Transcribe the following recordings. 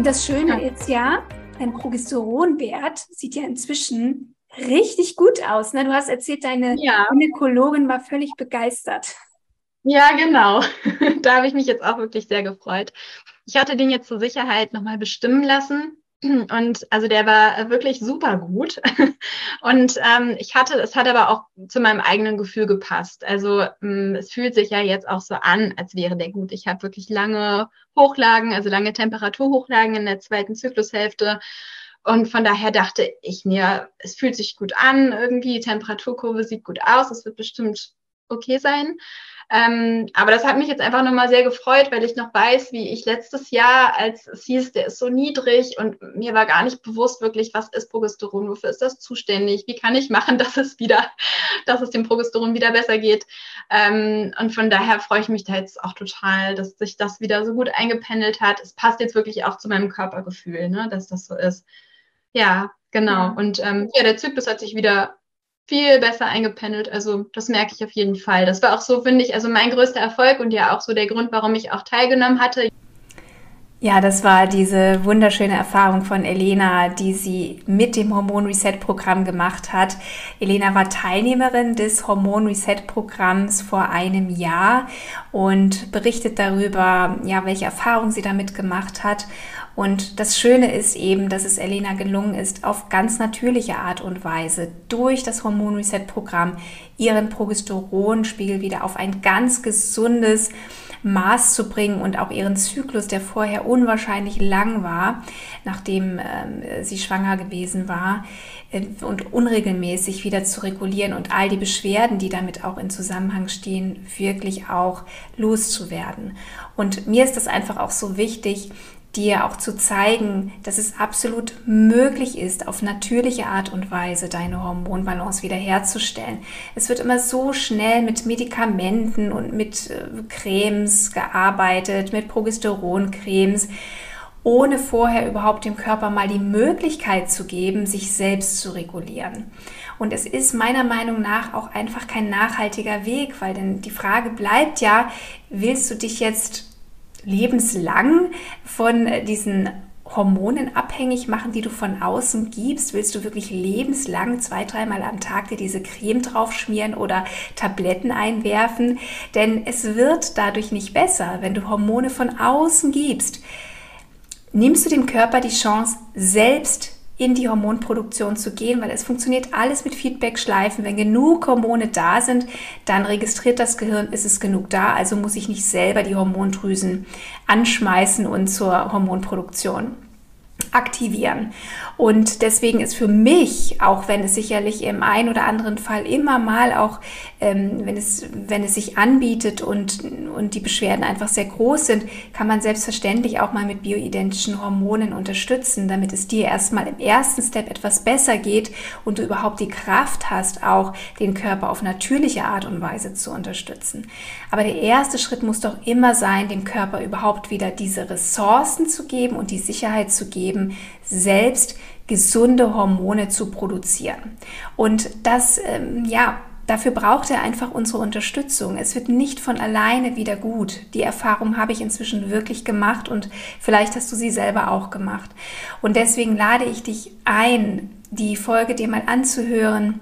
Und das Schöne ist ja, dein Progesteronwert sieht ja inzwischen richtig gut aus. Ne? Du hast erzählt, deine ja. Gynäkologin war völlig begeistert. Ja, genau. da habe ich mich jetzt auch wirklich sehr gefreut. Ich hatte den jetzt zur Sicherheit nochmal bestimmen lassen. Und also der war wirklich super gut. Und ähm, ich hatte, es hat aber auch zu meinem eigenen Gefühl gepasst. Also ähm, es fühlt sich ja jetzt auch so an, als wäre der gut. Ich habe wirklich lange Hochlagen, also lange Temperaturhochlagen in der zweiten Zyklushälfte. Und von daher dachte ich mir, es fühlt sich gut an, irgendwie, die Temperaturkurve sieht gut aus, es wird bestimmt okay sein. Ähm, aber das hat mich jetzt einfach nochmal sehr gefreut, weil ich noch weiß, wie ich letztes Jahr, als es hieß, der ist so niedrig und mir war gar nicht bewusst wirklich, was ist Progesteron, wofür ist das zuständig, wie kann ich machen, dass es wieder, dass es dem Progesteron wieder besser geht. Ähm, und von daher freue ich mich da jetzt auch total, dass sich das wieder so gut eingependelt hat. Es passt jetzt wirklich auch zu meinem Körpergefühl, ne, dass das so ist. Ja, genau. Ja. Und ähm, ja, der Zyklus hat sich wieder viel besser eingependelt. Also das merke ich auf jeden Fall. Das war auch so, finde ich, also mein größter Erfolg und ja auch so der Grund, warum ich auch teilgenommen hatte. Ja, das war diese wunderschöne Erfahrung von Elena, die sie mit dem Hormon Reset Programm gemacht hat. Elena war Teilnehmerin des Hormon Reset Programms vor einem Jahr und berichtet darüber, ja, welche Erfahrungen sie damit gemacht hat. Und das Schöne ist eben, dass es Elena gelungen ist, auf ganz natürliche Art und Weise durch das Hormon Reset Programm ihren Progesteronspiegel wieder auf ein ganz gesundes Maß zu bringen und auch ihren Zyklus, der vorher unwahrscheinlich lang war, nachdem äh, sie schwanger gewesen war, äh, und unregelmäßig wieder zu regulieren und all die Beschwerden, die damit auch in Zusammenhang stehen, wirklich auch loszuwerden. Und mir ist das einfach auch so wichtig, dir auch zu zeigen, dass es absolut möglich ist, auf natürliche Art und Weise deine Hormonbalance wiederherzustellen. Es wird immer so schnell mit Medikamenten und mit äh, Cremes gearbeitet, mit Progesteroncremes, ohne vorher überhaupt dem Körper mal die Möglichkeit zu geben, sich selbst zu regulieren. Und es ist meiner Meinung nach auch einfach kein nachhaltiger Weg, weil denn die Frage bleibt ja, willst du dich jetzt lebenslang von diesen Hormonen abhängig machen, die du von außen gibst? Willst du wirklich lebenslang zwei, dreimal am Tag dir diese Creme draufschmieren oder Tabletten einwerfen? Denn es wird dadurch nicht besser, wenn du Hormone von außen gibst. Nimmst du dem Körper die Chance, selbst in die Hormonproduktion zu gehen, weil es funktioniert alles mit Feedback-Schleifen. Wenn genug Hormone da sind, dann registriert das Gehirn, ist es genug da, also muss ich nicht selber die Hormondrüsen anschmeißen und zur Hormonproduktion aktivieren. Und deswegen ist für mich, auch wenn es sicherlich im einen oder anderen Fall immer mal auch, ähm, wenn, es, wenn es sich anbietet und, und die Beschwerden einfach sehr groß sind, kann man selbstverständlich auch mal mit bioidentischen Hormonen unterstützen, damit es dir erstmal im ersten Step etwas besser geht und du überhaupt die Kraft hast, auch den Körper auf natürliche Art und Weise zu unterstützen. Aber der erste Schritt muss doch immer sein, dem Körper überhaupt wieder diese Ressourcen zu geben und die Sicherheit zu geben, eben selbst gesunde Hormone zu produzieren. Und das, ähm, ja, Dafür braucht er einfach unsere Unterstützung. Es wird nicht von alleine wieder gut. Die Erfahrung habe ich inzwischen wirklich gemacht und vielleicht hast du sie selber auch gemacht. Und deswegen lade ich dich ein, die Folge dir mal anzuhören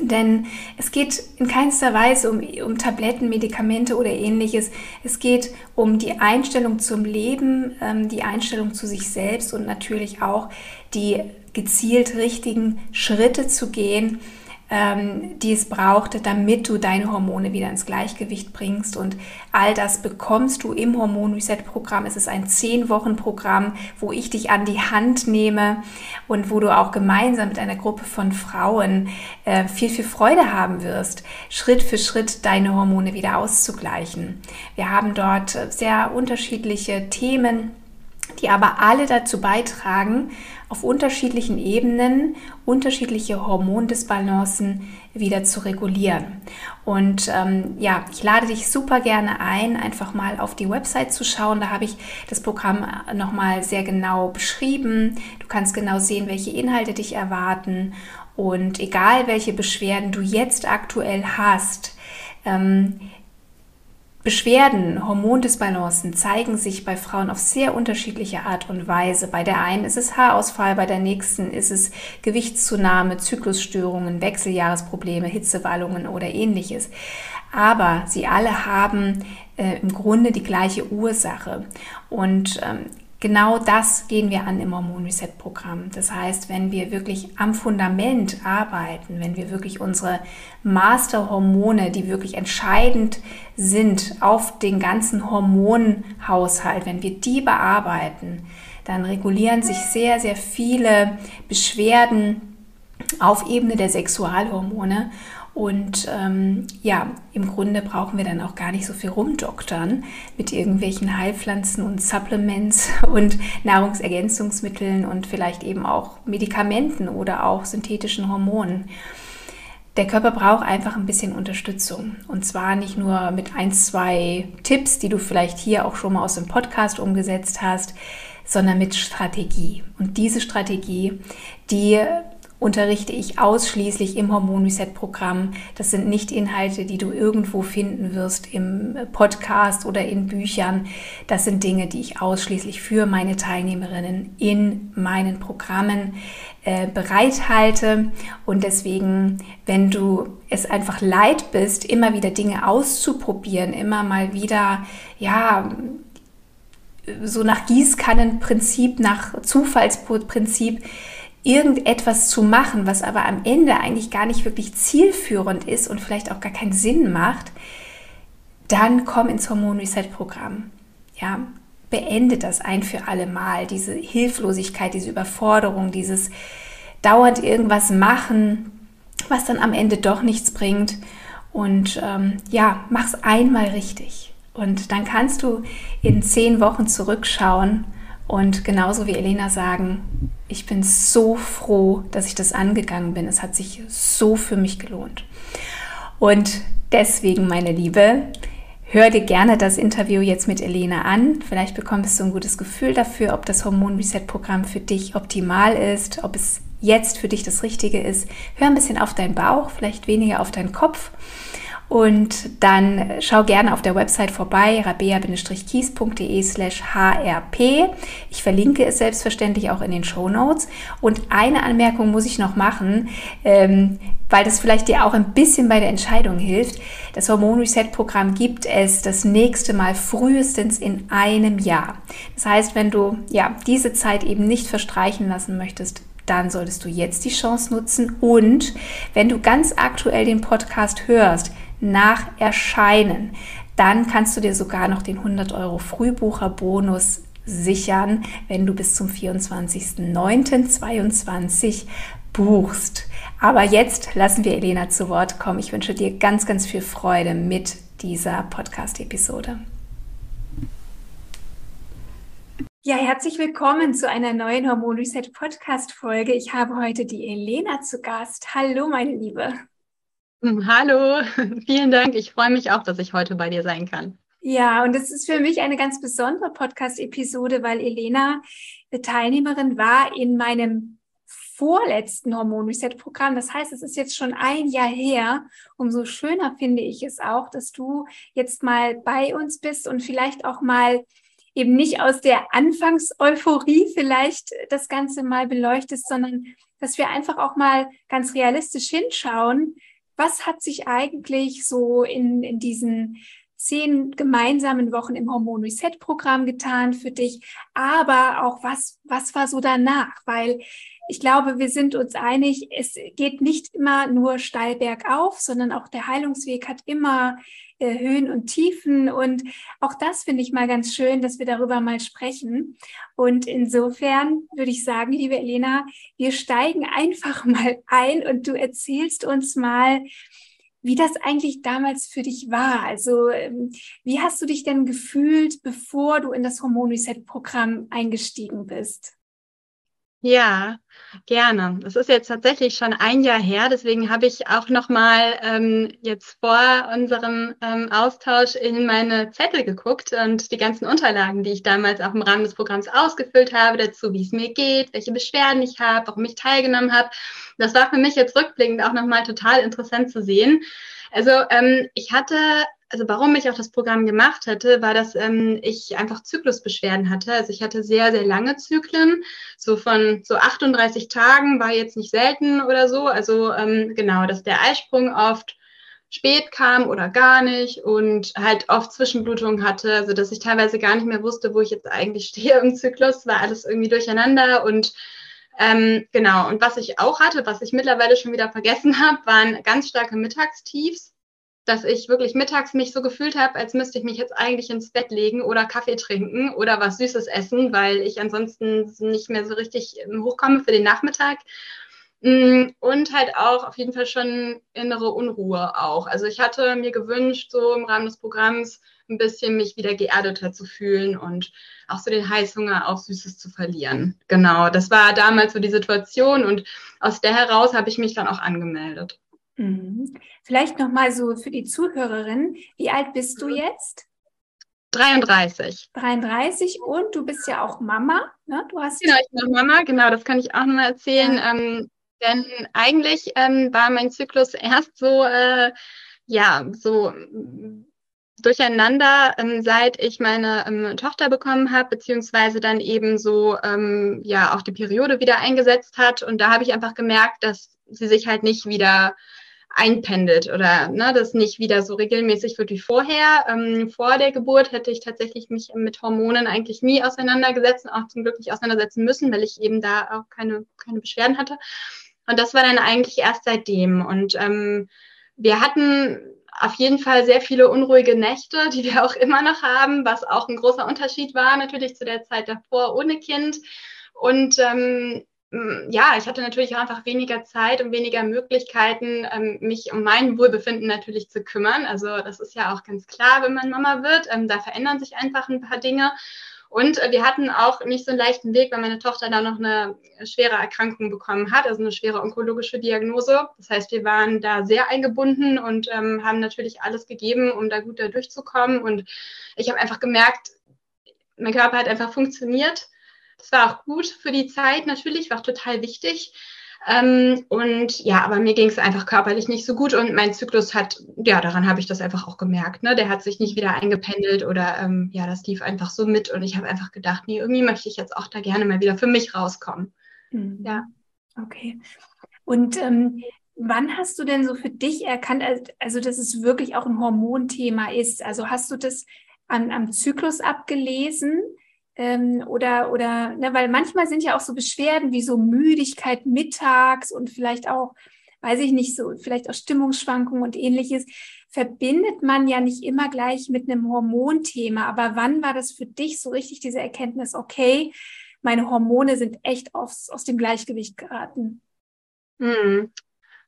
denn es geht in keinster Weise um, um Tabletten, Medikamente oder ähnliches. Es geht um die Einstellung zum Leben, ähm, die Einstellung zu sich selbst und natürlich auch die gezielt richtigen Schritte zu gehen, ähm, die es brauchte, damit du deine Hormone wieder ins Gleichgewicht bringst. Und all das bekommst du im Hormon Reset Programm. Es ist ein zehn Wochen Programm, wo ich dich an die Hand nehme und wo du auch gemeinsam mit einer Gruppe von Frauen äh, viel, viel Freude haben wirst, Schritt für Schritt deine Hormone wieder auszugleichen. Wir haben dort sehr unterschiedliche Themen die aber alle dazu beitragen, auf unterschiedlichen Ebenen unterschiedliche Hormondisbalancen wieder zu regulieren. Und ähm, ja, ich lade dich super gerne ein, einfach mal auf die Website zu schauen. Da habe ich das Programm nochmal sehr genau beschrieben. Du kannst genau sehen, welche Inhalte dich erwarten. Und egal, welche Beschwerden du jetzt aktuell hast, ähm, Beschwerden, Hormondisbalancen zeigen sich bei Frauen auf sehr unterschiedliche Art und Weise. Bei der einen ist es Haarausfall, bei der nächsten ist es Gewichtszunahme, Zyklusstörungen, Wechseljahresprobleme, Hitzewallungen oder ähnliches. Aber sie alle haben äh, im Grunde die gleiche Ursache. Und ähm, Genau das gehen wir an im Hormon Reset Programm. Das heißt, wenn wir wirklich am Fundament arbeiten, wenn wir wirklich unsere Masterhormone, die wirklich entscheidend sind auf den ganzen Hormonhaushalt, wenn wir die bearbeiten, dann regulieren sich sehr, sehr viele Beschwerden auf Ebene der Sexualhormone und ähm, ja, im Grunde brauchen wir dann auch gar nicht so viel rumdoktern mit irgendwelchen Heilpflanzen und Supplements und Nahrungsergänzungsmitteln und vielleicht eben auch Medikamenten oder auch synthetischen Hormonen. Der Körper braucht einfach ein bisschen Unterstützung. Und zwar nicht nur mit ein, zwei Tipps, die du vielleicht hier auch schon mal aus dem Podcast umgesetzt hast, sondern mit Strategie. Und diese Strategie, die unterrichte ich ausschließlich im Hormon Reset Programm. Das sind nicht Inhalte, die du irgendwo finden wirst im Podcast oder in Büchern. Das sind Dinge, die ich ausschließlich für meine Teilnehmerinnen in meinen Programmen äh, bereithalte. Und deswegen, wenn du es einfach leid bist, immer wieder Dinge auszuprobieren, immer mal wieder, ja, so nach Gießkannenprinzip, nach Zufallsprinzip, irgendetwas zu machen, was aber am Ende eigentlich gar nicht wirklich zielführend ist und vielleicht auch gar keinen Sinn macht, dann komm ins Hormon Reset Programm. Ja, beende das ein für alle Mal, diese Hilflosigkeit, diese Überforderung, dieses dauernd irgendwas machen, was dann am Ende doch nichts bringt. Und ähm, ja, mach's einmal richtig. Und dann kannst du in zehn Wochen zurückschauen und genauso wie Elena sagen, ich bin so froh, dass ich das angegangen bin. Es hat sich so für mich gelohnt. Und deswegen, meine Liebe, hör dir gerne das Interview jetzt mit Elena an. Vielleicht bekommst du ein gutes Gefühl dafür, ob das Hormon Reset Programm für dich optimal ist, ob es jetzt für dich das Richtige ist. Hör ein bisschen auf deinen Bauch, vielleicht weniger auf deinen Kopf. Und dann schau gerne auf der Website vorbei, rabea-kies.de slash hrp. Ich verlinke es selbstverständlich auch in den Show Notes. Und eine Anmerkung muss ich noch machen, ähm, weil das vielleicht dir auch ein bisschen bei der Entscheidung hilft. Das Hormon Reset Programm gibt es das nächste Mal frühestens in einem Jahr. Das heißt, wenn du ja diese Zeit eben nicht verstreichen lassen möchtest, dann solltest du jetzt die Chance nutzen. Und wenn du ganz aktuell den Podcast hörst, nach Erscheinen. Dann kannst du dir sogar noch den 100 Euro Frühbucherbonus sichern, wenn du bis zum 24.09.22 buchst. Aber jetzt lassen wir Elena zu Wort kommen. Ich wünsche dir ganz, ganz viel Freude mit dieser Podcast-Episode. Ja, herzlich willkommen zu einer neuen Hormon Reset Podcast Folge. Ich habe heute die Elena zu Gast. Hallo, meine Liebe. Hallo, vielen Dank. Ich freue mich auch, dass ich heute bei dir sein kann. Ja, und es ist für mich eine ganz besondere Podcast-Episode, weil Elena Teilnehmerin war in meinem vorletzten Hormon-Reset-Programm. Das heißt, es ist jetzt schon ein Jahr her. Umso schöner finde ich es auch, dass du jetzt mal bei uns bist und vielleicht auch mal eben nicht aus der Anfangseuphorie vielleicht das Ganze mal beleuchtest, sondern dass wir einfach auch mal ganz realistisch hinschauen, was hat sich eigentlich so in, in diesen zehn gemeinsamen Wochen im Hormon Reset Programm getan für dich, aber auch was, was war so danach? Weil ich glaube, wir sind uns einig, es geht nicht immer nur steil bergauf, sondern auch der Heilungsweg hat immer äh, Höhen und Tiefen. Und auch das finde ich mal ganz schön, dass wir darüber mal sprechen. Und insofern würde ich sagen, liebe Elena, wir steigen einfach mal ein und du erzählst uns mal, wie das eigentlich damals für dich war. Also ähm, wie hast du dich denn gefühlt, bevor du in das Hormon Reset Programm eingestiegen bist? Ja, gerne. Es ist jetzt tatsächlich schon ein Jahr her, deswegen habe ich auch noch mal ähm, jetzt vor unserem ähm, Austausch in meine Zettel geguckt und die ganzen Unterlagen, die ich damals auch im Rahmen des Programms ausgefüllt habe, dazu, wie es mir geht, welche Beschwerden ich habe, warum ich teilgenommen habe. Das war für mich jetzt rückblickend auch noch mal total interessant zu sehen. Also ähm, ich hatte also warum ich auch das Programm gemacht hatte, war, dass ähm, ich einfach Zyklusbeschwerden hatte. Also ich hatte sehr, sehr lange Zyklen, so von so 38 Tagen war jetzt nicht selten oder so. Also ähm, genau, dass der Eisprung oft spät kam oder gar nicht und halt oft Zwischenblutungen hatte, also dass ich teilweise gar nicht mehr wusste, wo ich jetzt eigentlich stehe im Zyklus, war alles irgendwie durcheinander und ähm, genau, und was ich auch hatte, was ich mittlerweile schon wieder vergessen habe, waren ganz starke Mittagstiefs dass ich wirklich mittags mich so gefühlt habe, als müsste ich mich jetzt eigentlich ins Bett legen oder Kaffee trinken oder was Süßes essen, weil ich ansonsten nicht mehr so richtig ähm, hochkomme für den Nachmittag. Mm, und halt auch auf jeden Fall schon innere Unruhe auch. Also ich hatte mir gewünscht, so im Rahmen des Programms ein bisschen mich wieder geerdeter zu fühlen und auch so den Heißhunger auf Süßes zu verlieren. Genau, das war damals so die Situation und aus der heraus habe ich mich dann auch angemeldet. Mhm. Vielleicht noch mal so für die Zuhörerin, wie alt bist du jetzt? 33. 33 und du bist ja auch Mama, ne? Du hast genau, ich bin auch Mama, genau, das kann ich auch noch mal erzählen. Ja. Ähm, denn eigentlich ähm, war mein Zyklus erst so, äh, ja, so durcheinander, ähm, seit ich meine ähm, Tochter bekommen habe, beziehungsweise dann eben so, ähm, ja, auch die Periode wieder eingesetzt hat. Und da habe ich einfach gemerkt, dass sie sich halt nicht wieder einpendelt oder ne, das nicht wieder so regelmäßig wird wie vorher. Ähm, vor der Geburt hätte ich tatsächlich mich mit Hormonen eigentlich nie auseinandergesetzt und auch zum Glück nicht auseinandersetzen müssen, weil ich eben da auch keine, keine Beschwerden hatte. Und das war dann eigentlich erst seitdem. Und ähm, wir hatten auf jeden Fall sehr viele unruhige Nächte, die wir auch immer noch haben, was auch ein großer Unterschied war natürlich zu der Zeit davor ohne Kind. Und ähm, ja, ich hatte natürlich auch einfach weniger Zeit und weniger Möglichkeiten, ähm, mich um mein Wohlbefinden natürlich zu kümmern. Also das ist ja auch ganz klar, wenn man Mama wird. Ähm, da verändern sich einfach ein paar Dinge. Und äh, wir hatten auch nicht so einen leichten Weg, weil meine Tochter da noch eine schwere Erkrankung bekommen hat, also eine schwere onkologische Diagnose. Das heißt, wir waren da sehr eingebunden und ähm, haben natürlich alles gegeben, um da gut da durchzukommen. Und ich habe einfach gemerkt, mein Körper hat einfach funktioniert das war auch gut für die Zeit natürlich, war auch total wichtig. Ähm, und ja, aber mir ging es einfach körperlich nicht so gut und mein Zyklus hat, ja, daran habe ich das einfach auch gemerkt. Ne? Der hat sich nicht wieder eingependelt oder ähm, ja, das lief einfach so mit und ich habe einfach gedacht, nee, irgendwie möchte ich jetzt auch da gerne mal wieder für mich rauskommen. Mhm. Ja. Okay. Und ähm, wann hast du denn so für dich erkannt, also dass es wirklich auch ein Hormonthema ist? Also hast du das an, am Zyklus abgelesen? Ähm, oder, oder, ne, weil manchmal sind ja auch so Beschwerden wie so Müdigkeit mittags und vielleicht auch, weiß ich nicht, so vielleicht auch Stimmungsschwankungen und ähnliches, verbindet man ja nicht immer gleich mit einem Hormonthema. Aber wann war das für dich so richtig diese Erkenntnis, okay, meine Hormone sind echt aus, aus dem Gleichgewicht geraten? Hm.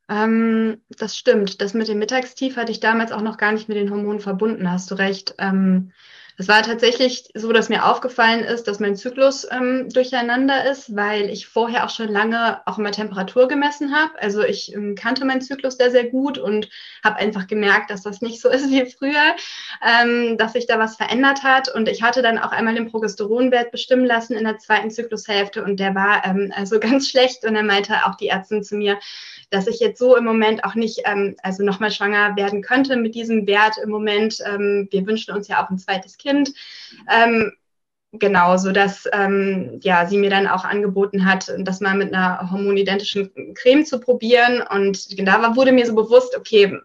Ähm, das stimmt. Das mit dem Mittagstief hatte ich damals auch noch gar nicht mit den Hormonen verbunden, hast du recht. Ähm, es war tatsächlich so, dass mir aufgefallen ist, dass mein Zyklus ähm, durcheinander ist, weil ich vorher auch schon lange auch immer Temperatur gemessen habe. Also ich ähm, kannte meinen Zyklus sehr, sehr gut und habe einfach gemerkt, dass das nicht so ist wie früher, ähm, dass sich da was verändert hat. Und ich hatte dann auch einmal den Progesteronwert bestimmen lassen in der zweiten Zyklushälfte und der war ähm, also ganz schlecht. Und dann meinte auch die Ärztin zu mir, dass ich jetzt so im Moment auch nicht, ähm, also nochmal schwanger werden könnte mit diesem Wert im Moment. Ähm, wir wünschen uns ja auch ein zweites Kind. Ähm, genau, so dass ähm, ja sie mir dann auch angeboten hat, das mal mit einer hormonidentischen Creme zu probieren. Und da wurde mir so bewusst, okay,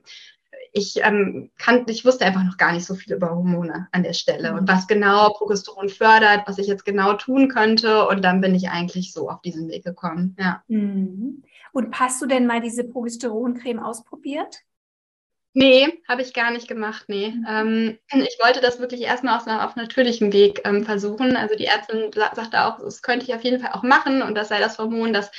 ich ähm, kannte, ich wusste einfach noch gar nicht so viel über Hormone an der Stelle und was genau Progesteron fördert, was ich jetzt genau tun könnte. Und dann bin ich eigentlich so auf diesen Weg gekommen. Ja. Mhm. Und hast du denn mal diese Progesteroncreme ausprobiert? Nee, habe ich gar nicht gemacht, nee. Mhm. Ähm, ich wollte das wirklich erstmal auf, auf natürlichem Weg ähm, versuchen. Also die Ärztin sagte auch, das könnte ich auf jeden Fall auch machen und das sei das Hormon, das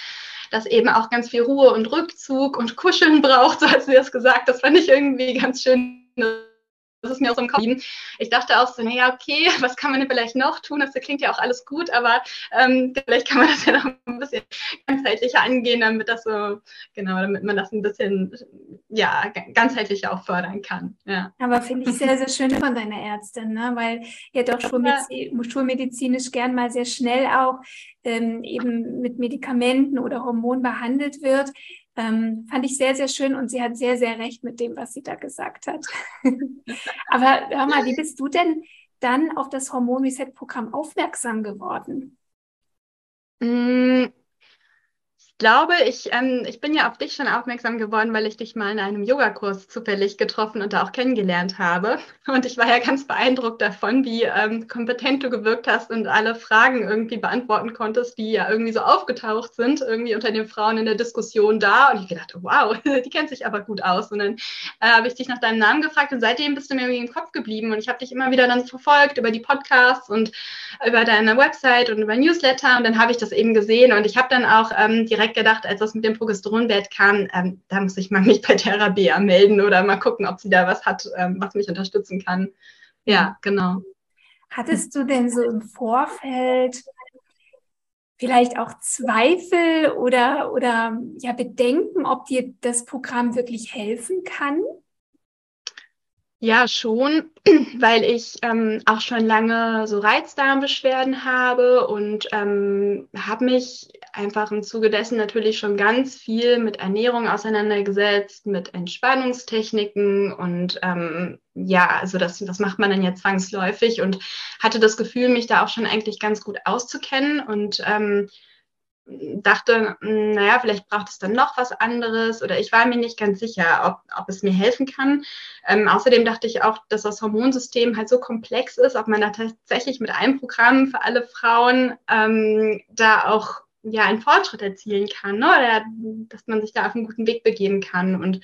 das eben auch ganz viel Ruhe und Rückzug und Kuscheln braucht, so hat sie das gesagt. Das fand ich irgendwie ganz schön das ist mir auch so im Kopf geblieben. Ich dachte auch so, naja, okay, was kann man denn vielleicht noch tun? Das klingt ja auch alles gut, aber ähm, vielleicht kann man das ja noch ein bisschen ganzheitlicher angehen, damit das so, genau, damit man das ein bisschen, ja, ganzheitlicher auch fördern kann. Ja. Aber finde ich sehr, sehr schön von deiner Ärztin, ne? weil ja doch schulmedizinisch, schulmedizinisch gern mal sehr schnell auch ähm, eben mit Medikamenten oder Hormonen behandelt wird. Ähm, fand ich sehr, sehr schön und sie hat sehr, sehr recht mit dem, was sie da gesagt hat. Aber hör mal, wie bist du denn dann auf das Hormon Reset-Programm aufmerksam geworden? Glaube, ich, ähm, ich bin ja auf dich schon aufmerksam geworden, weil ich dich mal in einem Yogakurs zufällig getroffen und da auch kennengelernt habe. Und ich war ja ganz beeindruckt davon, wie ähm, kompetent du gewirkt hast und alle Fragen irgendwie beantworten konntest, die ja irgendwie so aufgetaucht sind, irgendwie unter den Frauen in der Diskussion da. Und ich gedacht, wow, die kennt sich aber gut aus. Und dann äh, habe ich dich nach deinem Namen gefragt und seitdem bist du mir irgendwie im Kopf geblieben. Und ich habe dich immer wieder dann verfolgt über die Podcasts und über deine Website und über Newsletter. Und dann habe ich das eben gesehen und ich habe dann auch ähm, direkt direkt gedacht, als das mit dem Progesteronwert kam, ähm, da muss ich mal mich bei Therapia melden oder mal gucken, ob sie da was hat, ähm, was mich unterstützen kann. Ja, genau. Hattest du denn so im Vorfeld vielleicht auch Zweifel oder, oder ja, Bedenken, ob dir das Programm wirklich helfen kann? Ja, schon, weil ich ähm, auch schon lange so Reizdarmbeschwerden habe und ähm, habe mich einfach im Zuge dessen natürlich schon ganz viel mit Ernährung auseinandergesetzt, mit Entspannungstechniken und ähm, ja, also das, das macht man dann ja zwangsläufig und hatte das Gefühl, mich da auch schon eigentlich ganz gut auszukennen und ähm, dachte, hm, naja, vielleicht braucht es dann noch was anderes oder ich war mir nicht ganz sicher, ob, ob es mir helfen kann. Ähm, außerdem dachte ich auch, dass das Hormonsystem halt so komplex ist, ob man da tatsächlich mit einem Programm für alle Frauen ähm, da auch ja einen Fortschritt erzielen kann, ne? oder dass man sich da auf einen guten Weg begeben kann. Und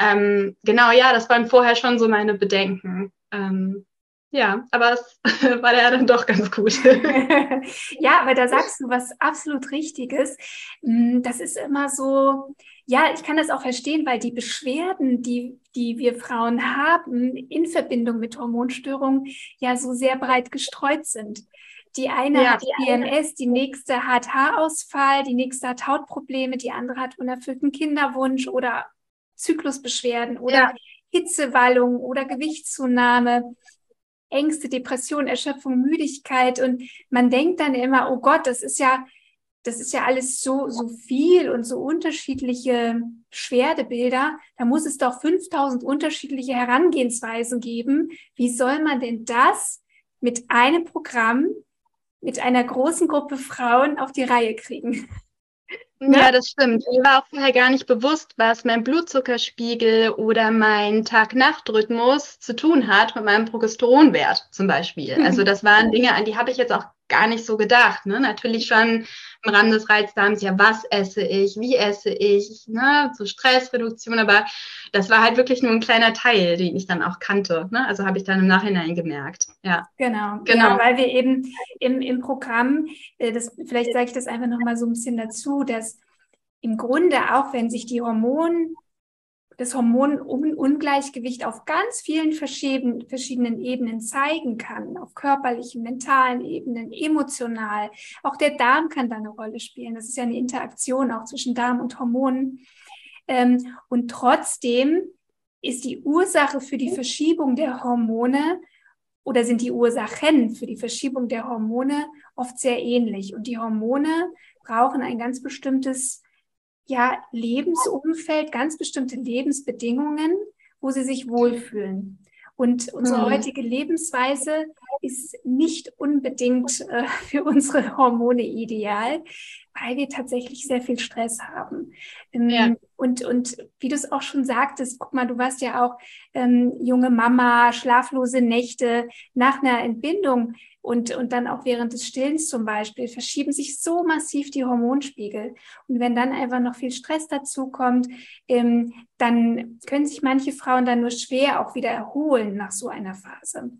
ähm, genau, ja, das waren vorher schon so meine Bedenken. Ähm, ja, aber es war ja dann doch ganz gut. ja, aber da sagst du was absolut Richtiges. Mm, das ist immer so, ja, ich kann das auch verstehen, weil die Beschwerden, die, die wir Frauen haben in Verbindung mit Hormonstörungen, ja so sehr breit gestreut sind. Die eine ja, hat PMS, die nächste hat Haarausfall, die nächste hat Hautprobleme, die andere hat unerfüllten Kinderwunsch oder Zyklusbeschwerden oder ja. Hitzewallung oder Gewichtszunahme. Ängste, Depression, Erschöpfung, Müdigkeit und man denkt dann immer, oh Gott, das ist ja, das ist ja alles so, so viel und so unterschiedliche Schwerdebilder. Da muss es doch 5000 unterschiedliche Herangehensweisen geben. Wie soll man denn das mit einem Programm, mit einer großen Gruppe Frauen auf die Reihe kriegen? Ne? Ja, das stimmt. Mir war auch vorher gar nicht bewusst, was mein Blutzuckerspiegel oder mein Tag-Nacht-Rhythmus zu tun hat mit meinem Progesteronwert zum Beispiel. Also das waren Dinge, an die habe ich jetzt auch gar nicht so gedacht. Ne? Natürlich schon im Rahmen des Reizdarms, ja, was esse ich, wie esse ich, ne? so Stressreduktion, aber das war halt wirklich nur ein kleiner Teil, den ich dann auch kannte. Ne? Also habe ich dann im Nachhinein gemerkt. Ja, genau, genau, ja, weil wir eben im, im Programm, äh, das, vielleicht sage ich das einfach nochmal so ein bisschen dazu, dass im Grunde auch, wenn sich die Hormone das Hormonungleichgewicht auf ganz vielen verschiedenen, Ebenen zeigen kann, auf körperlichen, mentalen Ebenen, emotional. Auch der Darm kann da eine Rolle spielen. Das ist ja eine Interaktion auch zwischen Darm und Hormonen. Ähm, und trotzdem ist die Ursache für die Verschiebung der Hormone oder sind die Ursachen für die Verschiebung der Hormone oft sehr ähnlich. Und die Hormone brauchen ein ganz bestimmtes ja, Lebensumfeld, ganz bestimmte Lebensbedingungen, wo sie sich wohlfühlen. Und unsere mhm. heutige Lebensweise ist nicht unbedingt äh, für unsere Hormone ideal, weil wir tatsächlich sehr viel Stress haben. Ähm, ja. Und, und wie du es auch schon sagtest, guck mal, du warst ja auch ähm, junge Mama, schlaflose Nächte nach einer Entbindung und, und dann auch während des Stillens zum Beispiel, verschieben sich so massiv die Hormonspiegel. Und wenn dann einfach noch viel Stress dazu kommt, ähm, dann können sich manche Frauen dann nur schwer auch wieder erholen nach so einer Phase.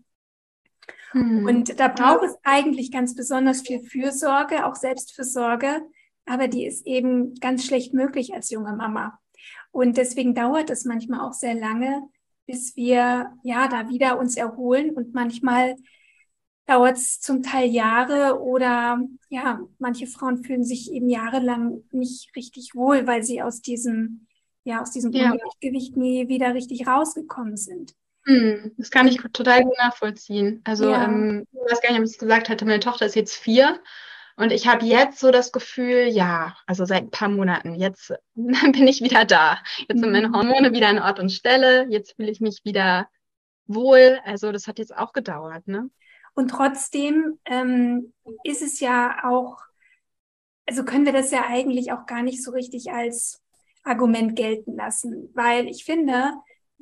Mhm. Und da braucht es eigentlich ganz besonders viel Fürsorge, auch Selbstfürsorge, aber die ist eben ganz schlecht möglich als junge Mama. Und deswegen dauert es manchmal auch sehr lange, bis wir ja da wieder uns erholen und manchmal dauert es zum Teil Jahre oder ja, manche Frauen fühlen sich eben jahrelang nicht richtig wohl, weil sie aus diesem ja aus diesem ja. Ungleichgewicht nie wieder richtig rausgekommen sind. Hm, das kann ich total gut nachvollziehen. Also, ja. ähm, ich weiß gar nicht, ob ich es gesagt hatte, meine Tochter ist jetzt vier und ich habe jetzt so das Gefühl, ja, also seit ein paar Monaten, jetzt bin ich wieder da. Jetzt sind meine mhm. Hormone wieder an Ort und Stelle, jetzt fühle ich mich wieder wohl. Also das hat jetzt auch gedauert, ne? Und trotzdem ähm, ist es ja auch, also können wir das ja eigentlich auch gar nicht so richtig als Argument gelten lassen, weil ich finde,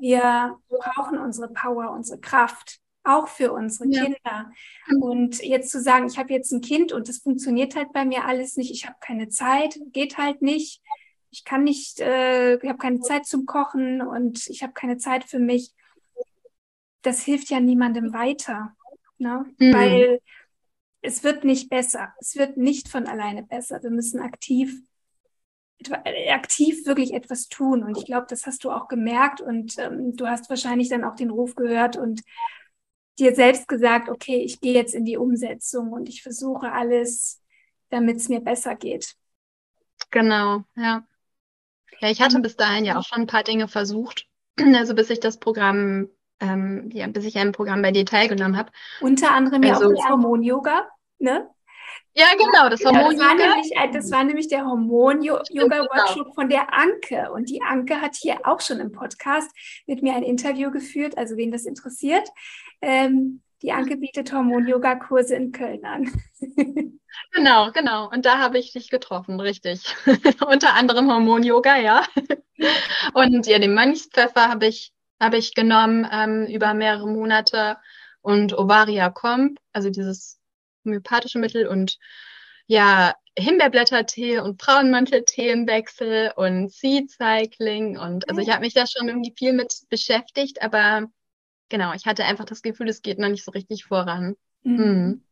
wir brauchen unsere Power, unsere Kraft, auch für unsere ja. Kinder. Und jetzt zu sagen, ich habe jetzt ein Kind und das funktioniert halt bei mir alles nicht, ich habe keine Zeit, geht halt nicht, ich kann nicht, äh, ich habe keine Zeit zum Kochen und ich habe keine Zeit für mich, das hilft ja niemandem weiter. Ne? Mhm. Weil es wird nicht besser. Es wird nicht von alleine besser. Wir müssen aktiv aktiv wirklich etwas tun. Und ich glaube, das hast du auch gemerkt und ähm, du hast wahrscheinlich dann auch den Ruf gehört und dir selbst gesagt, okay, ich gehe jetzt in die Umsetzung und ich versuche alles, damit es mir besser geht. Genau, ja. Ja, ich hatte bis dahin ja auch schon ein paar Dinge versucht, also bis ich das Programm, ähm, ja, bis ich ein Programm bei dir teilgenommen habe. Unter anderem also, ja auch das Hormon-Yoga, ne? Ja, genau, das Hormon. Ja, das, war nämlich, äh, das war nämlich der Hormon-Yoga-Workshop genau. von der Anke. Und die Anke hat hier auch schon im Podcast mit mir ein Interview geführt, also wen das interessiert. Ähm, die Anke bietet Hormon-Yoga-Kurse in Köln an. genau, genau. Und da habe ich dich getroffen, richtig. Unter anderem Hormon-Yoga, ja. Und ja, den Mönchspfeffer habe ich, habe ich genommen ähm, über mehrere Monate und Ovaria Comp, also dieses homöopathische Mittel und ja, Himbeerblättertee und Frauenmanteltee im Wechsel und Seed Cycling und also ich habe mich da schon irgendwie viel mit beschäftigt, aber genau, ich hatte einfach das Gefühl, es geht noch nicht so richtig voran. Mhm. Mhm.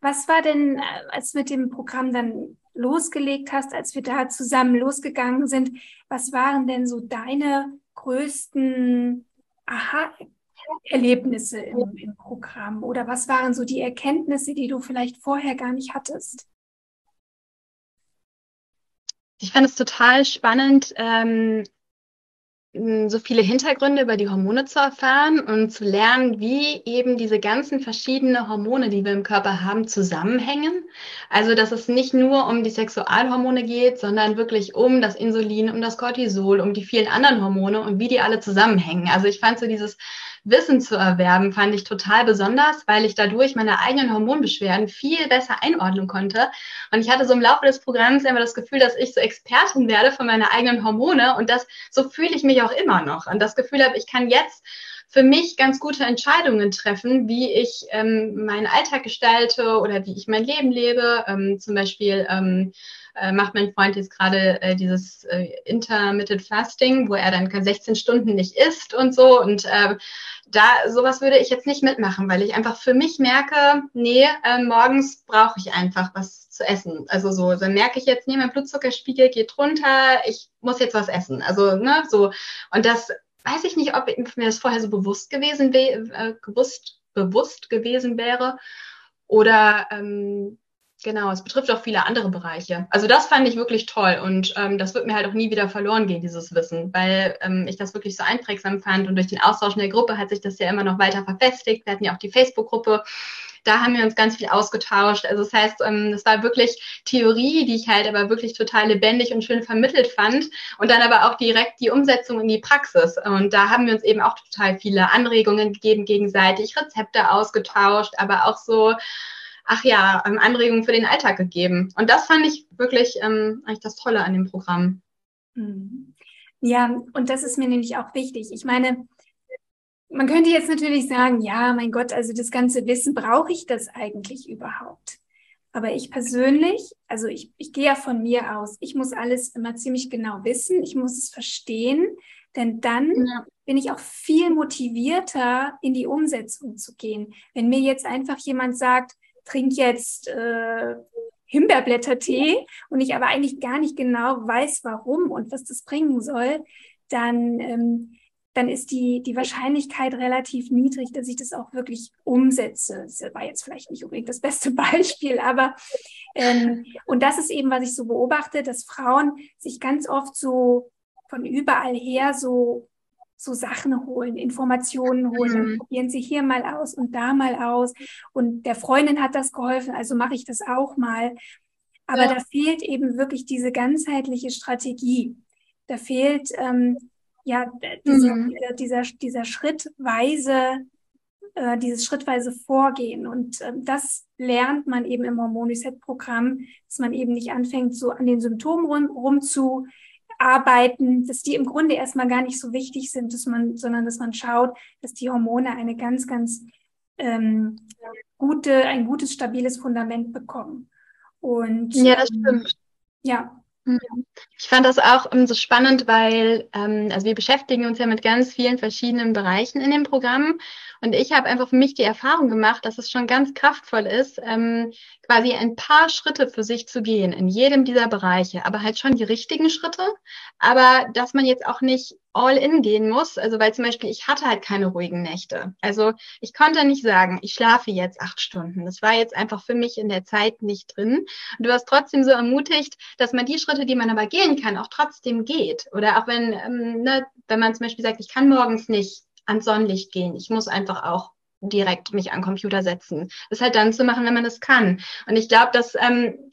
Was war denn, äh, als du mit dem Programm dann losgelegt hast, als wir da zusammen losgegangen sind, was waren denn so deine größten Aha Erlebnisse im, im Programm? Oder was waren so die Erkenntnisse, die du vielleicht vorher gar nicht hattest? Ich fand es total spannend, ähm, so viele Hintergründe über die Hormone zu erfahren und zu lernen, wie eben diese ganzen verschiedenen Hormone, die wir im Körper haben, zusammenhängen. Also, dass es nicht nur um die Sexualhormone geht, sondern wirklich um das Insulin, um das Cortisol, um die vielen anderen Hormone und wie die alle zusammenhängen. Also, ich fand so dieses Wissen zu erwerben, fand ich total besonders, weil ich dadurch meine eigenen Hormonbeschwerden viel besser einordnen konnte. Und ich hatte so im Laufe des Programms immer das Gefühl, dass ich so Expertin werde von meiner eigenen Hormone. Und das, so fühle ich mich auch immer noch. Und das Gefühl habe, ich kann jetzt für mich ganz gute Entscheidungen treffen, wie ich ähm, meinen Alltag gestalte oder wie ich mein Leben lebe. Ähm, zum Beispiel ähm, äh, macht mein Freund jetzt gerade äh, dieses äh, Intermittent Fasting, wo er dann 16 Stunden nicht isst und so. Und äh, da sowas würde ich jetzt nicht mitmachen, weil ich einfach für mich merke, nee, äh, morgens brauche ich einfach was zu essen. Also so, dann merke ich jetzt, nee, mein Blutzuckerspiegel geht runter, ich muss jetzt was essen. Also, ne, so. Und das weiß ich nicht, ob mir das vorher so bewusst gewesen wäre, äh, bewusst, bewusst gewesen wäre. Oder ähm, Genau, es betrifft auch viele andere Bereiche. Also das fand ich wirklich toll und ähm, das wird mir halt auch nie wieder verloren gehen, dieses Wissen, weil ähm, ich das wirklich so einprägsam fand und durch den Austausch in der Gruppe hat sich das ja immer noch weiter verfestigt. Wir hatten ja auch die Facebook-Gruppe, da haben wir uns ganz viel ausgetauscht. Also das heißt, ähm, das war wirklich Theorie, die ich halt aber wirklich total lebendig und schön vermittelt fand und dann aber auch direkt die Umsetzung in die Praxis. Und da haben wir uns eben auch total viele Anregungen gegeben gegenseitig, Rezepte ausgetauscht, aber auch so ach ja, ähm, Anregungen für den Alltag gegeben. Und das fand ich wirklich ähm, eigentlich das Tolle an dem Programm. Mhm. Ja, und das ist mir nämlich auch wichtig. Ich meine, man könnte jetzt natürlich sagen, ja, mein Gott, also das ganze Wissen, brauche ich das eigentlich überhaupt? Aber ich persönlich, also ich, ich gehe ja von mir aus, ich muss alles immer ziemlich genau wissen, ich muss es verstehen, denn dann ja. bin ich auch viel motivierter, in die Umsetzung zu gehen. Wenn mir jetzt einfach jemand sagt, trink jetzt äh, Himbeerblättertee und ich aber eigentlich gar nicht genau weiß, warum und was das bringen soll, dann, ähm, dann ist die, die Wahrscheinlichkeit relativ niedrig, dass ich das auch wirklich umsetze. Das war jetzt vielleicht nicht unbedingt das beste Beispiel, aber ähm, und das ist eben, was ich so beobachte, dass Frauen sich ganz oft so von überall her so so Sachen holen, Informationen holen, mhm. probieren sie hier mal aus und da mal aus. Und der Freundin hat das geholfen, also mache ich das auch mal. Aber ja. da fehlt eben wirklich diese ganzheitliche Strategie. Da fehlt ähm, ja diese, mhm. dieser, dieser schrittweise, äh, dieses schrittweise Vorgehen. Und äh, das lernt man eben im Hormon Reset Programm, dass man eben nicht anfängt, so an den Symptomen rum, rum zu arbeiten, dass die im Grunde erstmal gar nicht so wichtig sind, dass man, sondern dass man schaut, dass die Hormone eine ganz, ganz ähm, gute, ein gutes, stabiles Fundament bekommen. Und ja, das ähm, stimmt. Ja, Mhm. Ich fand das auch um, so spannend, weil ähm, also wir beschäftigen uns ja mit ganz vielen verschiedenen Bereichen in dem Programm und ich habe einfach für mich die Erfahrung gemacht, dass es schon ganz kraftvoll ist, ähm, quasi ein paar Schritte für sich zu gehen in jedem dieser Bereiche, aber halt schon die richtigen Schritte, aber dass man jetzt auch nicht all in gehen muss, also weil zum Beispiel ich hatte halt keine ruhigen Nächte. Also ich konnte nicht sagen, ich schlafe jetzt acht Stunden. Das war jetzt einfach für mich in der Zeit nicht drin. Und du hast trotzdem so ermutigt, dass man die Schritte, die man aber gehen kann, auch trotzdem geht. Oder auch wenn, ähm, ne, wenn man zum Beispiel sagt, ich kann morgens nicht ans Sonnenlicht gehen, ich muss einfach auch direkt mich an Computer setzen. Das halt dann zu machen, wenn man das kann. Und ich glaube, dass ähm,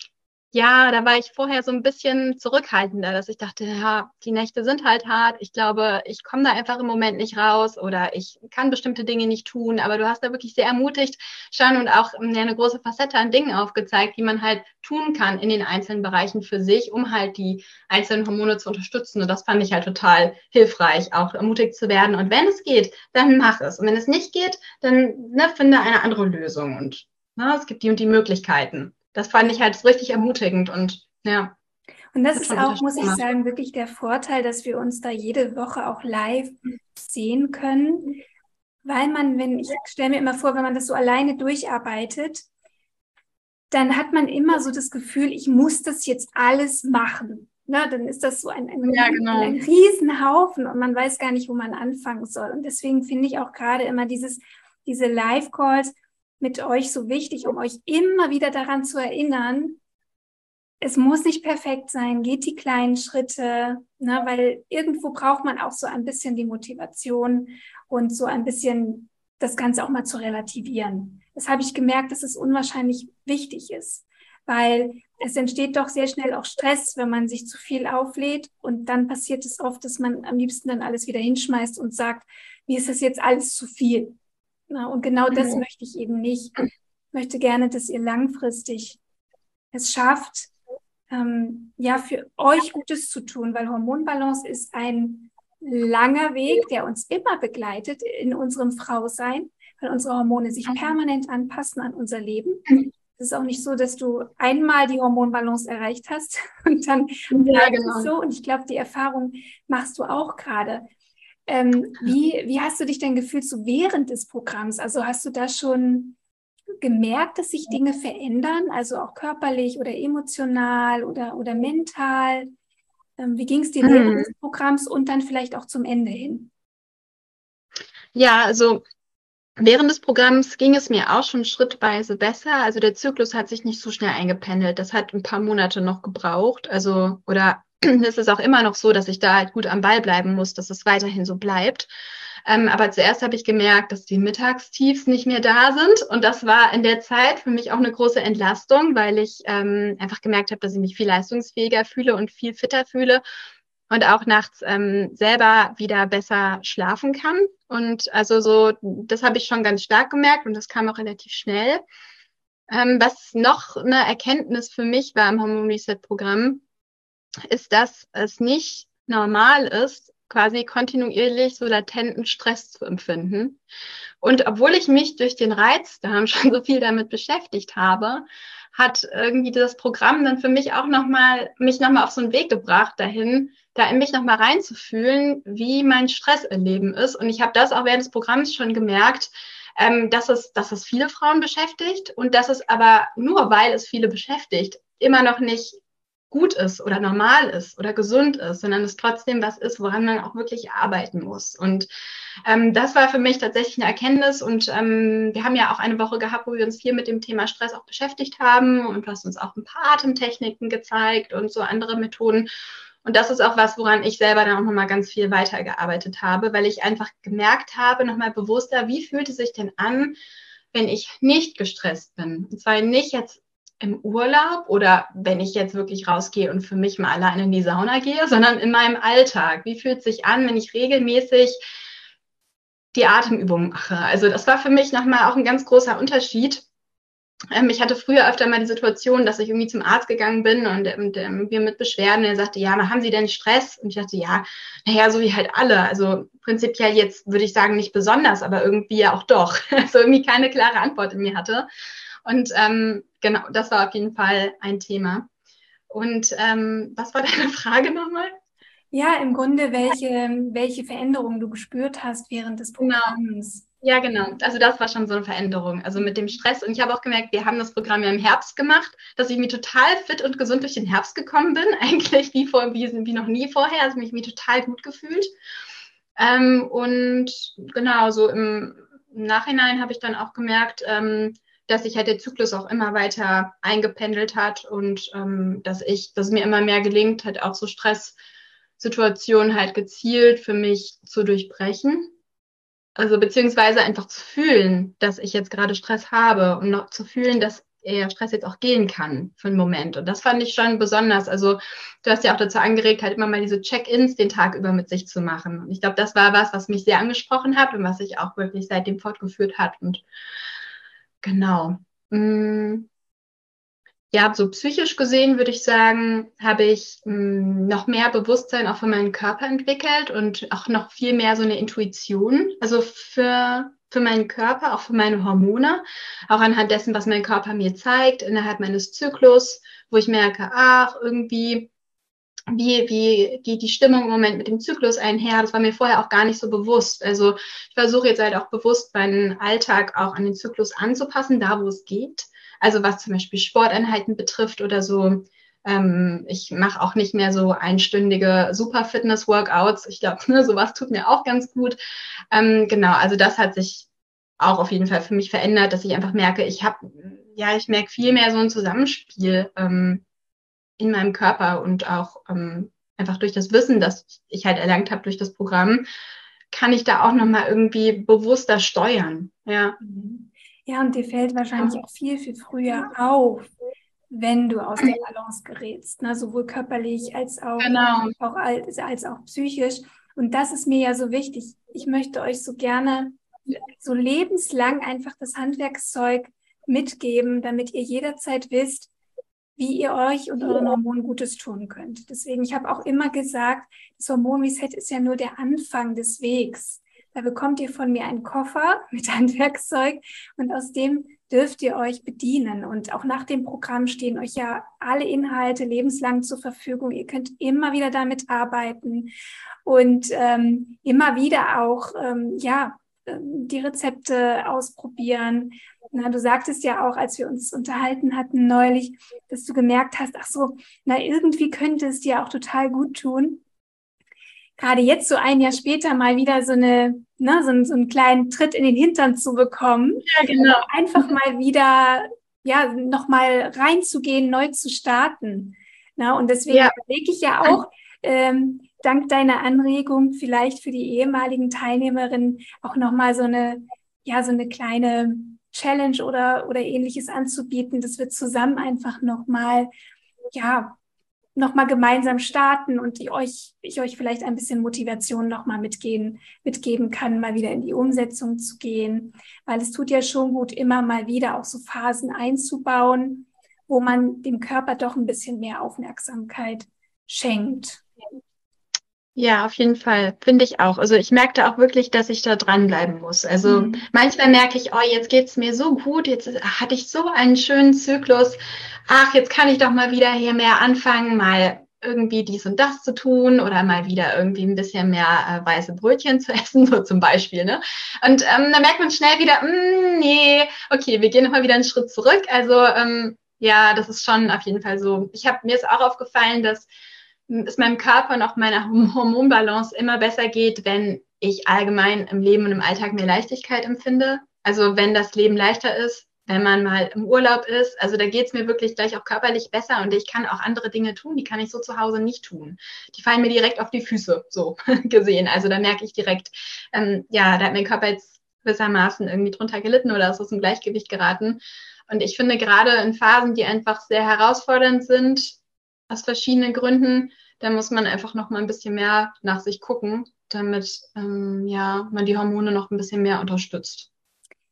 ja, da war ich vorher so ein bisschen zurückhaltender, dass ich dachte, ja, die Nächte sind halt hart. Ich glaube, ich komme da einfach im Moment nicht raus oder ich kann bestimmte Dinge nicht tun. Aber du hast da wirklich sehr ermutigt, schon und auch ähm, ja, eine große Facette an Dingen aufgezeigt, die man halt tun kann in den einzelnen Bereichen für sich, um halt die einzelnen Hormone zu unterstützen. Und das fand ich halt total hilfreich, auch ermutigt zu werden. Und wenn es geht, dann mach es. Und wenn es nicht geht, dann ne, finde eine andere Lösung. Und ne, es gibt die und die Möglichkeiten das fand ich halt richtig ermutigend und ja. Und das ist auch, muss ich sagen, wirklich der Vorteil, dass wir uns da jede Woche auch live sehen können, weil man, wenn ich stelle mir immer vor, wenn man das so alleine durcharbeitet, dann hat man immer so das Gefühl, ich muss das jetzt alles machen. Na, dann ist das so ein, ein, ja, genau. ein Riesenhaufen und man weiß gar nicht, wo man anfangen soll. Und deswegen finde ich auch gerade immer dieses, diese Live-Calls, mit euch so wichtig, um euch immer wieder daran zu erinnern, es muss nicht perfekt sein, geht die kleinen Schritte, ne, weil irgendwo braucht man auch so ein bisschen die Motivation und so ein bisschen das Ganze auch mal zu relativieren. Das habe ich gemerkt, dass es unwahrscheinlich wichtig ist, weil es entsteht doch sehr schnell auch Stress, wenn man sich zu viel auflädt und dann passiert es oft, dass man am liebsten dann alles wieder hinschmeißt und sagt, mir ist das jetzt alles zu viel. Na, und genau das mhm. möchte ich eben nicht. Ich möchte gerne, dass ihr langfristig es schafft, ähm, ja, für euch Gutes zu tun, weil Hormonbalance ist ein langer Weg, der uns immer begleitet in unserem Frausein, weil unsere Hormone sich mhm. permanent anpassen an unser Leben. Es ist auch nicht so, dass du einmal die Hormonbalance erreicht hast und dann ja, genau. so. Und ich glaube, die Erfahrung machst du auch gerade. Ähm, wie, wie hast du dich denn gefühlt so während des Programms? Also hast du da schon gemerkt, dass sich Dinge verändern, also auch körperlich oder emotional oder, oder mental? Ähm, wie ging es dir während hm. des Programms und dann vielleicht auch zum Ende hin? Ja, also Während des Programms ging es mir auch schon schrittweise besser. Also der Zyklus hat sich nicht so schnell eingependelt. Das hat ein paar Monate noch gebraucht. Also, oder es ist auch immer noch so, dass ich da halt gut am Ball bleiben muss, dass es weiterhin so bleibt. Ähm, aber zuerst habe ich gemerkt, dass die Mittagstiefs nicht mehr da sind. Und das war in der Zeit für mich auch eine große Entlastung, weil ich ähm, einfach gemerkt habe, dass ich mich viel leistungsfähiger fühle und viel fitter fühle und auch nachts ähm, selber wieder besser schlafen kann. Und also so, das habe ich schon ganz stark gemerkt und das kam auch relativ schnell. Ähm, was noch eine Erkenntnis für mich war im Hormon Reset Programm, ist, dass es nicht normal ist, quasi kontinuierlich so latenten Stress zu empfinden. Und obwohl ich mich durch den Reizdarm schon so viel damit beschäftigt habe, hat irgendwie das Programm dann für mich auch nochmal, mich nochmal auf so einen Weg gebracht dahin, da in mich nochmal reinzufühlen, wie mein Stresserleben ist. Und ich habe das auch während des Programms schon gemerkt, ähm, dass, es, dass es viele Frauen beschäftigt und dass es aber nur, weil es viele beschäftigt, immer noch nicht gut ist oder normal ist oder gesund ist, sondern es trotzdem was ist, woran man auch wirklich arbeiten muss. Und ähm, das war für mich tatsächlich eine Erkenntnis. Und ähm, wir haben ja auch eine Woche gehabt, wo wir uns viel mit dem Thema Stress auch beschäftigt haben und du hast uns auch ein paar Atemtechniken gezeigt und so andere Methoden. Und das ist auch was, woran ich selber dann auch nochmal ganz viel weitergearbeitet habe, weil ich einfach gemerkt habe, nochmal bewusster, wie fühlt es sich denn an, wenn ich nicht gestresst bin. Und zwar nicht jetzt im Urlaub oder wenn ich jetzt wirklich rausgehe und für mich mal alleine in die Sauna gehe, sondern in meinem Alltag. Wie fühlt es sich an, wenn ich regelmäßig die Atemübungen mache? Also das war für mich nochmal auch ein ganz großer Unterschied. Ähm, ich hatte früher öfter mal die Situation, dass ich irgendwie zum Arzt gegangen bin und, und ähm, wir mit Beschwerden, er sagte, ja, haben Sie denn Stress? Und ich dachte, ja, naja, so wie halt alle. Also prinzipiell jetzt würde ich sagen, nicht besonders, aber irgendwie ja auch doch. Also irgendwie keine klare Antwort in mir hatte. Und ähm, genau, das war auf jeden Fall ein Thema. Und ähm, was war deine Frage nochmal? Ja, im Grunde, welche, welche Veränderungen du gespürt hast während des genau. Programms. Genau. Ja, genau. Also das war schon so eine Veränderung. Also mit dem Stress. Und ich habe auch gemerkt, wir haben das Programm ja im Herbst gemacht, dass ich mir total fit und gesund durch den Herbst gekommen bin. Eigentlich wie, vor, wie, wie noch nie vorher. Also mich, mich total gut gefühlt. Ähm, und genau, so im, im Nachhinein habe ich dann auch gemerkt, ähm, dass sich halt der Zyklus auch immer weiter eingependelt hat und ähm, dass ich, dass es mir immer mehr gelingt, halt auch so Stresssituationen halt gezielt für mich zu durchbrechen. Also beziehungsweise einfach zu fühlen, dass ich jetzt gerade Stress habe und noch zu fühlen, dass der Stress jetzt auch gehen kann für einen Moment. Und das fand ich schon besonders. Also du hast ja auch dazu angeregt, halt immer mal diese Check-ins den Tag über mit sich zu machen. Und ich glaube, das war was, was mich sehr angesprochen hat und was sich auch wirklich seitdem fortgeführt hat. Und Genau. Mm. Ja, so psychisch gesehen würde ich sagen, habe ich mm, noch mehr Bewusstsein auch für meinen Körper entwickelt und auch noch viel mehr so eine Intuition. Also für, für meinen Körper, auch für meine Hormone, auch anhand dessen, was mein Körper mir zeigt innerhalb meines Zyklus, wo ich merke, ach, irgendwie wie, wie geht die Stimmung im Moment mit dem Zyklus einher. Das war mir vorher auch gar nicht so bewusst. Also ich versuche jetzt halt auch bewusst meinen Alltag auch an den Zyklus anzupassen, da wo es geht. Also was zum Beispiel Sporteinheiten betrifft oder so. Ähm, ich mache auch nicht mehr so einstündige Super-Fitness-Workouts. Ich glaube, ne, sowas tut mir auch ganz gut. Ähm, genau, also das hat sich auch auf jeden Fall für mich verändert, dass ich einfach merke, ich habe, ja, ich merke viel mehr so ein Zusammenspiel. Ähm, in meinem Körper und auch ähm, einfach durch das Wissen, das ich halt erlangt habe durch das Programm, kann ich da auch nochmal irgendwie bewusster steuern. Ja. Ja, und dir fällt wahrscheinlich ja. auch viel, viel früher auf, wenn du aus der Balance gerätst, ne? sowohl körperlich als auch, genau. auch als, als auch psychisch. Und das ist mir ja so wichtig. Ich möchte euch so gerne so lebenslang einfach das Handwerkszeug mitgeben, damit ihr jederzeit wisst, wie ihr euch und euren Hormonen Gutes tun könnt. Deswegen, ich habe auch immer gesagt, das Hormon-Reset ist ja nur der Anfang des Wegs. Da bekommt ihr von mir einen Koffer mit Handwerkzeug und aus dem dürft ihr euch bedienen. Und auch nach dem Programm stehen euch ja alle Inhalte lebenslang zur Verfügung. Ihr könnt immer wieder damit arbeiten und ähm, immer wieder auch, ähm, ja, die Rezepte ausprobieren na, du sagtest ja auch, als wir uns unterhalten hatten neulich, dass du gemerkt hast, ach so, na, irgendwie könnte es dir auch total gut tun. Gerade jetzt so ein Jahr später mal wieder so eine, ne, so, so einen kleinen Tritt in den Hintern zu bekommen. Ja, genau. Einfach mal wieder, ja, nochmal reinzugehen, neu zu starten. Na, und deswegen ja. überlege ich ja auch, ähm, dank deiner Anregung vielleicht für die ehemaligen Teilnehmerinnen auch nochmal so eine, ja, so eine kleine Challenge oder, oder ähnliches anzubieten, dass wir zusammen einfach nochmal, ja, nochmal gemeinsam starten und ich euch, ich euch vielleicht ein bisschen Motivation nochmal mitgehen, mitgeben kann, mal wieder in die Umsetzung zu gehen. Weil es tut ja schon gut, immer mal wieder auch so Phasen einzubauen, wo man dem Körper doch ein bisschen mehr Aufmerksamkeit schenkt. Ja, auf jeden Fall, finde ich auch. Also ich merkte auch wirklich, dass ich da dranbleiben muss. Also mhm. manchmal merke ich, oh, jetzt geht's mir so gut, jetzt hatte ich so einen schönen Zyklus. Ach, jetzt kann ich doch mal wieder hier mehr anfangen, mal irgendwie dies und das zu tun oder mal wieder irgendwie ein bisschen mehr äh, weiße Brötchen zu essen, so zum Beispiel. Ne? Und ähm, dann merkt man schnell wieder, mm, nee, okay, wir gehen nochmal wieder einen Schritt zurück. Also ähm, ja, das ist schon auf jeden Fall so. Ich habe mir ist auch aufgefallen, dass es meinem Körper und auch meiner Hormonbalance immer besser geht, wenn ich allgemein im Leben und im Alltag mehr Leichtigkeit empfinde. Also wenn das Leben leichter ist, wenn man mal im Urlaub ist. Also da geht es mir wirklich gleich auch körperlich besser und ich kann auch andere Dinge tun, die kann ich so zu Hause nicht tun. Die fallen mir direkt auf die Füße, so gesehen. Also da merke ich direkt, ähm, ja, da hat mein Körper jetzt gewissermaßen irgendwie drunter gelitten oder ist aus dem Gleichgewicht geraten. Und ich finde gerade in Phasen, die einfach sehr herausfordernd sind, aus verschiedenen Gründen, da muss man einfach noch mal ein bisschen mehr nach sich gucken, damit ähm, ja, man die Hormone noch ein bisschen mehr unterstützt.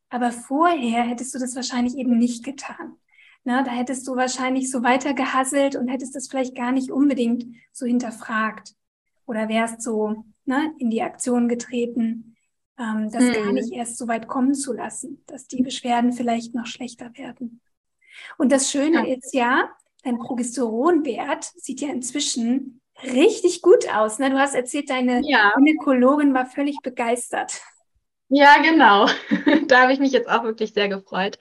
Aber vorher hättest du das wahrscheinlich eben nicht getan. Na, da hättest du wahrscheinlich so weiter gehasselt und hättest das vielleicht gar nicht unbedingt so hinterfragt. Oder wärst so ne, in die Aktion getreten, ähm, das hm. gar nicht erst so weit kommen zu lassen, dass die Beschwerden vielleicht noch schlechter werden. Und das Schöne ja. ist ja, dein Progesteronwert sieht ja inzwischen richtig gut aus. Ne? Du hast erzählt, deine ja. Gynäkologin war völlig begeistert. Ja, genau. da habe ich mich jetzt auch wirklich sehr gefreut.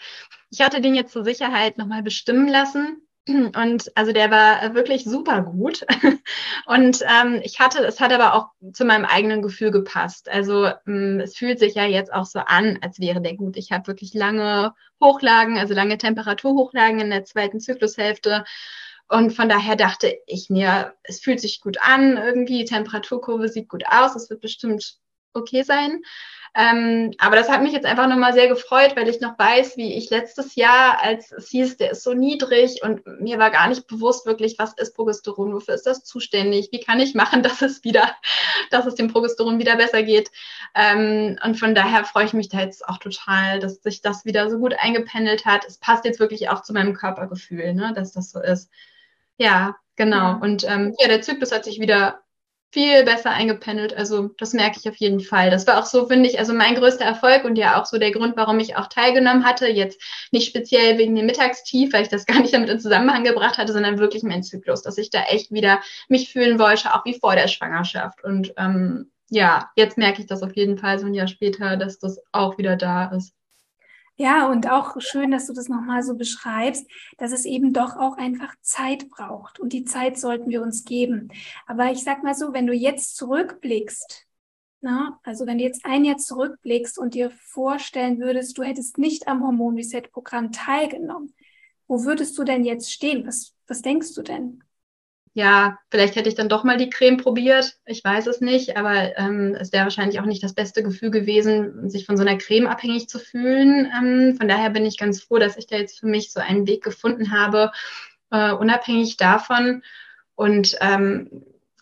Ich hatte den jetzt zur Sicherheit nochmal bestimmen lassen. Und also der war wirklich super gut. Und ähm, ich hatte, es hat aber auch zu meinem eigenen Gefühl gepasst. Also ähm, es fühlt sich ja jetzt auch so an, als wäre der gut. Ich habe wirklich lange Hochlagen, also lange Temperaturhochlagen in der zweiten Zyklushälfte. Und von daher dachte ich mir, es fühlt sich gut an, irgendwie, die Temperaturkurve sieht gut aus, es wird bestimmt okay sein. Ähm, aber das hat mich jetzt einfach nochmal sehr gefreut, weil ich noch weiß, wie ich letztes Jahr, als es hieß, der ist so niedrig und mir war gar nicht bewusst wirklich, was ist Progesteron, wofür ist das zuständig, wie kann ich machen, dass es wieder, dass es dem Progesteron wieder besser geht. Ähm, und von daher freue ich mich da jetzt auch total, dass sich das wieder so gut eingependelt hat. Es passt jetzt wirklich auch zu meinem Körpergefühl, ne, dass das so ist. Ja, genau. Und ähm, ja, der Zyklus hat sich wieder viel besser eingependelt. Also das merke ich auf jeden Fall. Das war auch so, finde ich, also mein größter Erfolg und ja auch so der Grund, warum ich auch teilgenommen hatte. Jetzt nicht speziell wegen dem Mittagstief, weil ich das gar nicht damit in Zusammenhang gebracht hatte, sondern wirklich mein Zyklus, dass ich da echt wieder mich fühlen wollte, auch wie vor der Schwangerschaft. Und ähm, ja, jetzt merke ich das auf jeden Fall so ein Jahr später, dass das auch wieder da ist. Ja, und auch schön, dass du das nochmal so beschreibst, dass es eben doch auch einfach Zeit braucht. Und die Zeit sollten wir uns geben. Aber ich sag mal so, wenn du jetzt zurückblickst, na, also wenn du jetzt ein Jahr zurückblickst und dir vorstellen würdest, du hättest nicht am Hormon Reset Programm teilgenommen, wo würdest du denn jetzt stehen? Was, was denkst du denn? Ja, vielleicht hätte ich dann doch mal die Creme probiert. Ich weiß es nicht, aber ähm, es wäre wahrscheinlich auch nicht das beste Gefühl gewesen, sich von so einer Creme abhängig zu fühlen. Ähm, von daher bin ich ganz froh, dass ich da jetzt für mich so einen Weg gefunden habe, äh, unabhängig davon. Und ähm,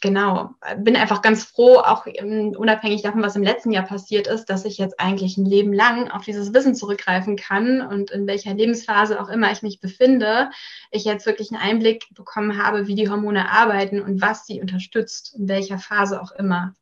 genau, bin einfach ganz froh, auch unabhängig davon, was im letzten Jahr passiert ist, dass ich jetzt eigentlich ein Leben lang auf dieses Wissen zurückgreifen kann und in welcher Lebensphase auch immer ich mich befinde, ich jetzt wirklich einen Einblick bekommen habe, wie die Hormone arbeiten und was sie unterstützt, in welcher Phase auch immer.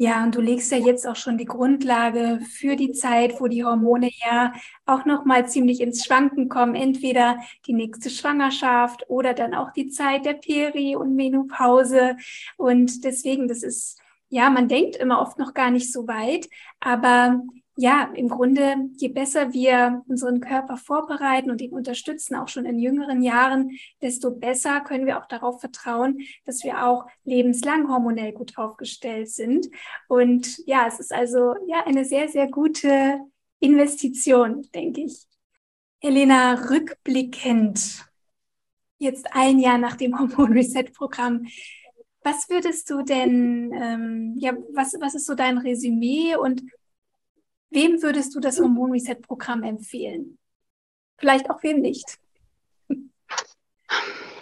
Ja, und du legst ja jetzt auch schon die Grundlage für die Zeit, wo die Hormone ja auch noch mal ziemlich ins Schwanken kommen. Entweder die nächste Schwangerschaft oder dann auch die Zeit der Peri- und Menopause. Und deswegen, das ist, ja, man denkt immer oft noch gar nicht so weit, aber ja, im Grunde, je besser wir unseren Körper vorbereiten und ihn unterstützen, auch schon in jüngeren Jahren, desto besser können wir auch darauf vertrauen, dass wir auch lebenslang hormonell gut aufgestellt sind. Und ja, es ist also ja eine sehr, sehr gute Investition, denke ich. Helena, rückblickend, jetzt ein Jahr nach dem Hormon Reset Programm, was würdest du denn, ähm, ja, was, was ist so dein Resümee und Wem würdest du das Hormon Reset Programm empfehlen? Vielleicht auch wem nicht.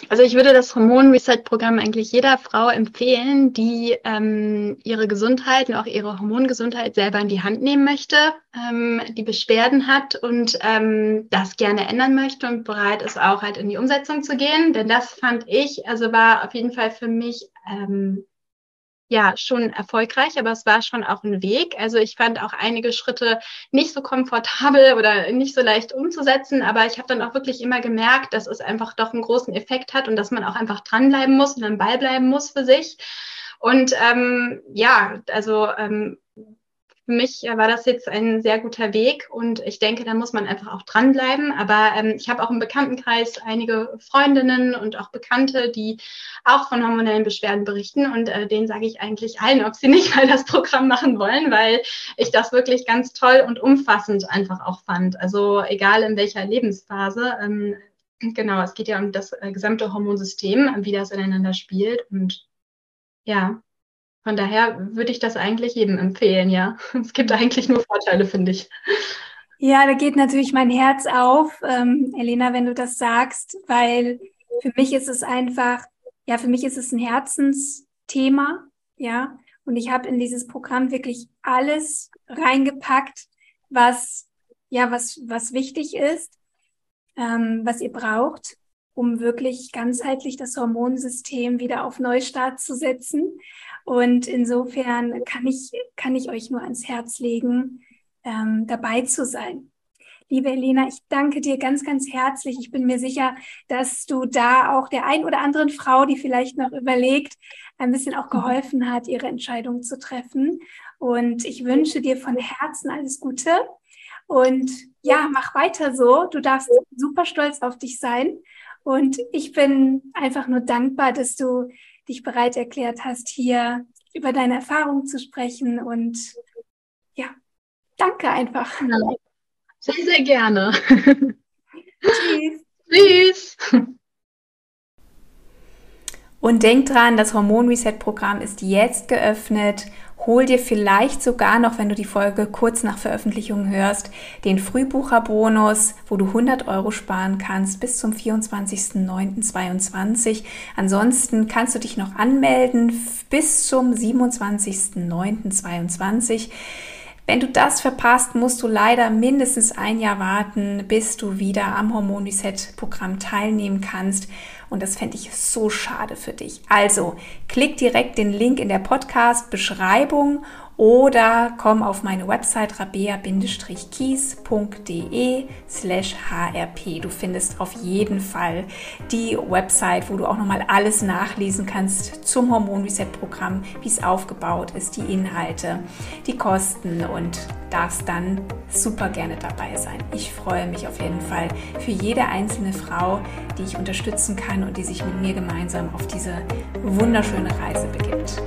Also ich würde das Hormon Reset Programm eigentlich jeder Frau empfehlen, die ähm, ihre Gesundheit und auch ihre Hormongesundheit selber in die Hand nehmen möchte, ähm, die Beschwerden hat und ähm, das gerne ändern möchte und bereit ist auch halt in die Umsetzung zu gehen. Denn das fand ich, also war auf jeden Fall für mich ähm, ja schon erfolgreich, aber es war schon auch ein Weg. Also ich fand auch einige Schritte nicht so komfortabel oder nicht so leicht umzusetzen, aber ich habe dann auch wirklich immer gemerkt, dass es einfach doch einen großen Effekt hat und dass man auch einfach dranbleiben muss und am Ball bleiben muss für sich. Und ähm, ja, also ähm, für mich war das jetzt ein sehr guter Weg und ich denke, da muss man einfach auch dranbleiben. Aber ähm, ich habe auch im Bekanntenkreis einige Freundinnen und auch Bekannte, die auch von hormonellen Beschwerden berichten und äh, denen sage ich eigentlich allen, ob sie nicht mal das Programm machen wollen, weil ich das wirklich ganz toll und umfassend einfach auch fand. Also egal in welcher Lebensphase. Ähm, genau, es geht ja um das äh, gesamte Hormonsystem, wie das ineinander spielt und ja, von daher würde ich das eigentlich jedem empfehlen, ja. Es gibt eigentlich nur Vorteile, finde ich. Ja, da geht natürlich mein Herz auf, ähm, Elena, wenn du das sagst, weil für mich ist es einfach, ja, für mich ist es ein Herzensthema, ja. Und ich habe in dieses Programm wirklich alles reingepackt, was, ja, was, was wichtig ist, ähm, was ihr braucht, um wirklich ganzheitlich das Hormonsystem wieder auf Neustart zu setzen. Und insofern kann ich, kann ich euch nur ans Herz legen, ähm, dabei zu sein. Liebe Elena, ich danke dir ganz, ganz herzlich. Ich bin mir sicher, dass du da auch der ein oder anderen Frau, die vielleicht noch überlegt, ein bisschen auch geholfen hat, ihre Entscheidung zu treffen. Und ich wünsche dir von Herzen alles Gute. Und ja, mach weiter so. Du darfst super stolz auf dich sein. Und ich bin einfach nur dankbar, dass du dich bereit erklärt hast, hier über deine Erfahrungen zu sprechen. Und ja, danke einfach. Sehr, sehr gerne. Tschüss. Tschüss. Und denk dran, das Hormon Reset Programm ist jetzt geöffnet Hol dir vielleicht sogar noch, wenn du die Folge kurz nach Veröffentlichung hörst, den Frühbucherbonus, wo du 100 Euro sparen kannst bis zum 24.09.22. Ansonsten kannst du dich noch anmelden bis zum 27.09.22. Wenn du das verpasst, musst du leider mindestens ein Jahr warten, bis du wieder am Hormon Reset Programm teilnehmen kannst. Und das fände ich so schade für dich. Also klick direkt den Link in der Podcast-Beschreibung oder komm auf meine Website rabea-kies.de slash hrp. Du findest auf jeden Fall die Website, wo du auch nochmal alles nachlesen kannst zum Hormon Reset Programm, wie es aufgebaut ist, die Inhalte, die Kosten und darfst dann super gerne dabei sein. Ich freue mich auf jeden Fall für jede einzelne Frau, die ich unterstützen kann und die sich mit mir gemeinsam auf diese wunderschöne Reise begibt.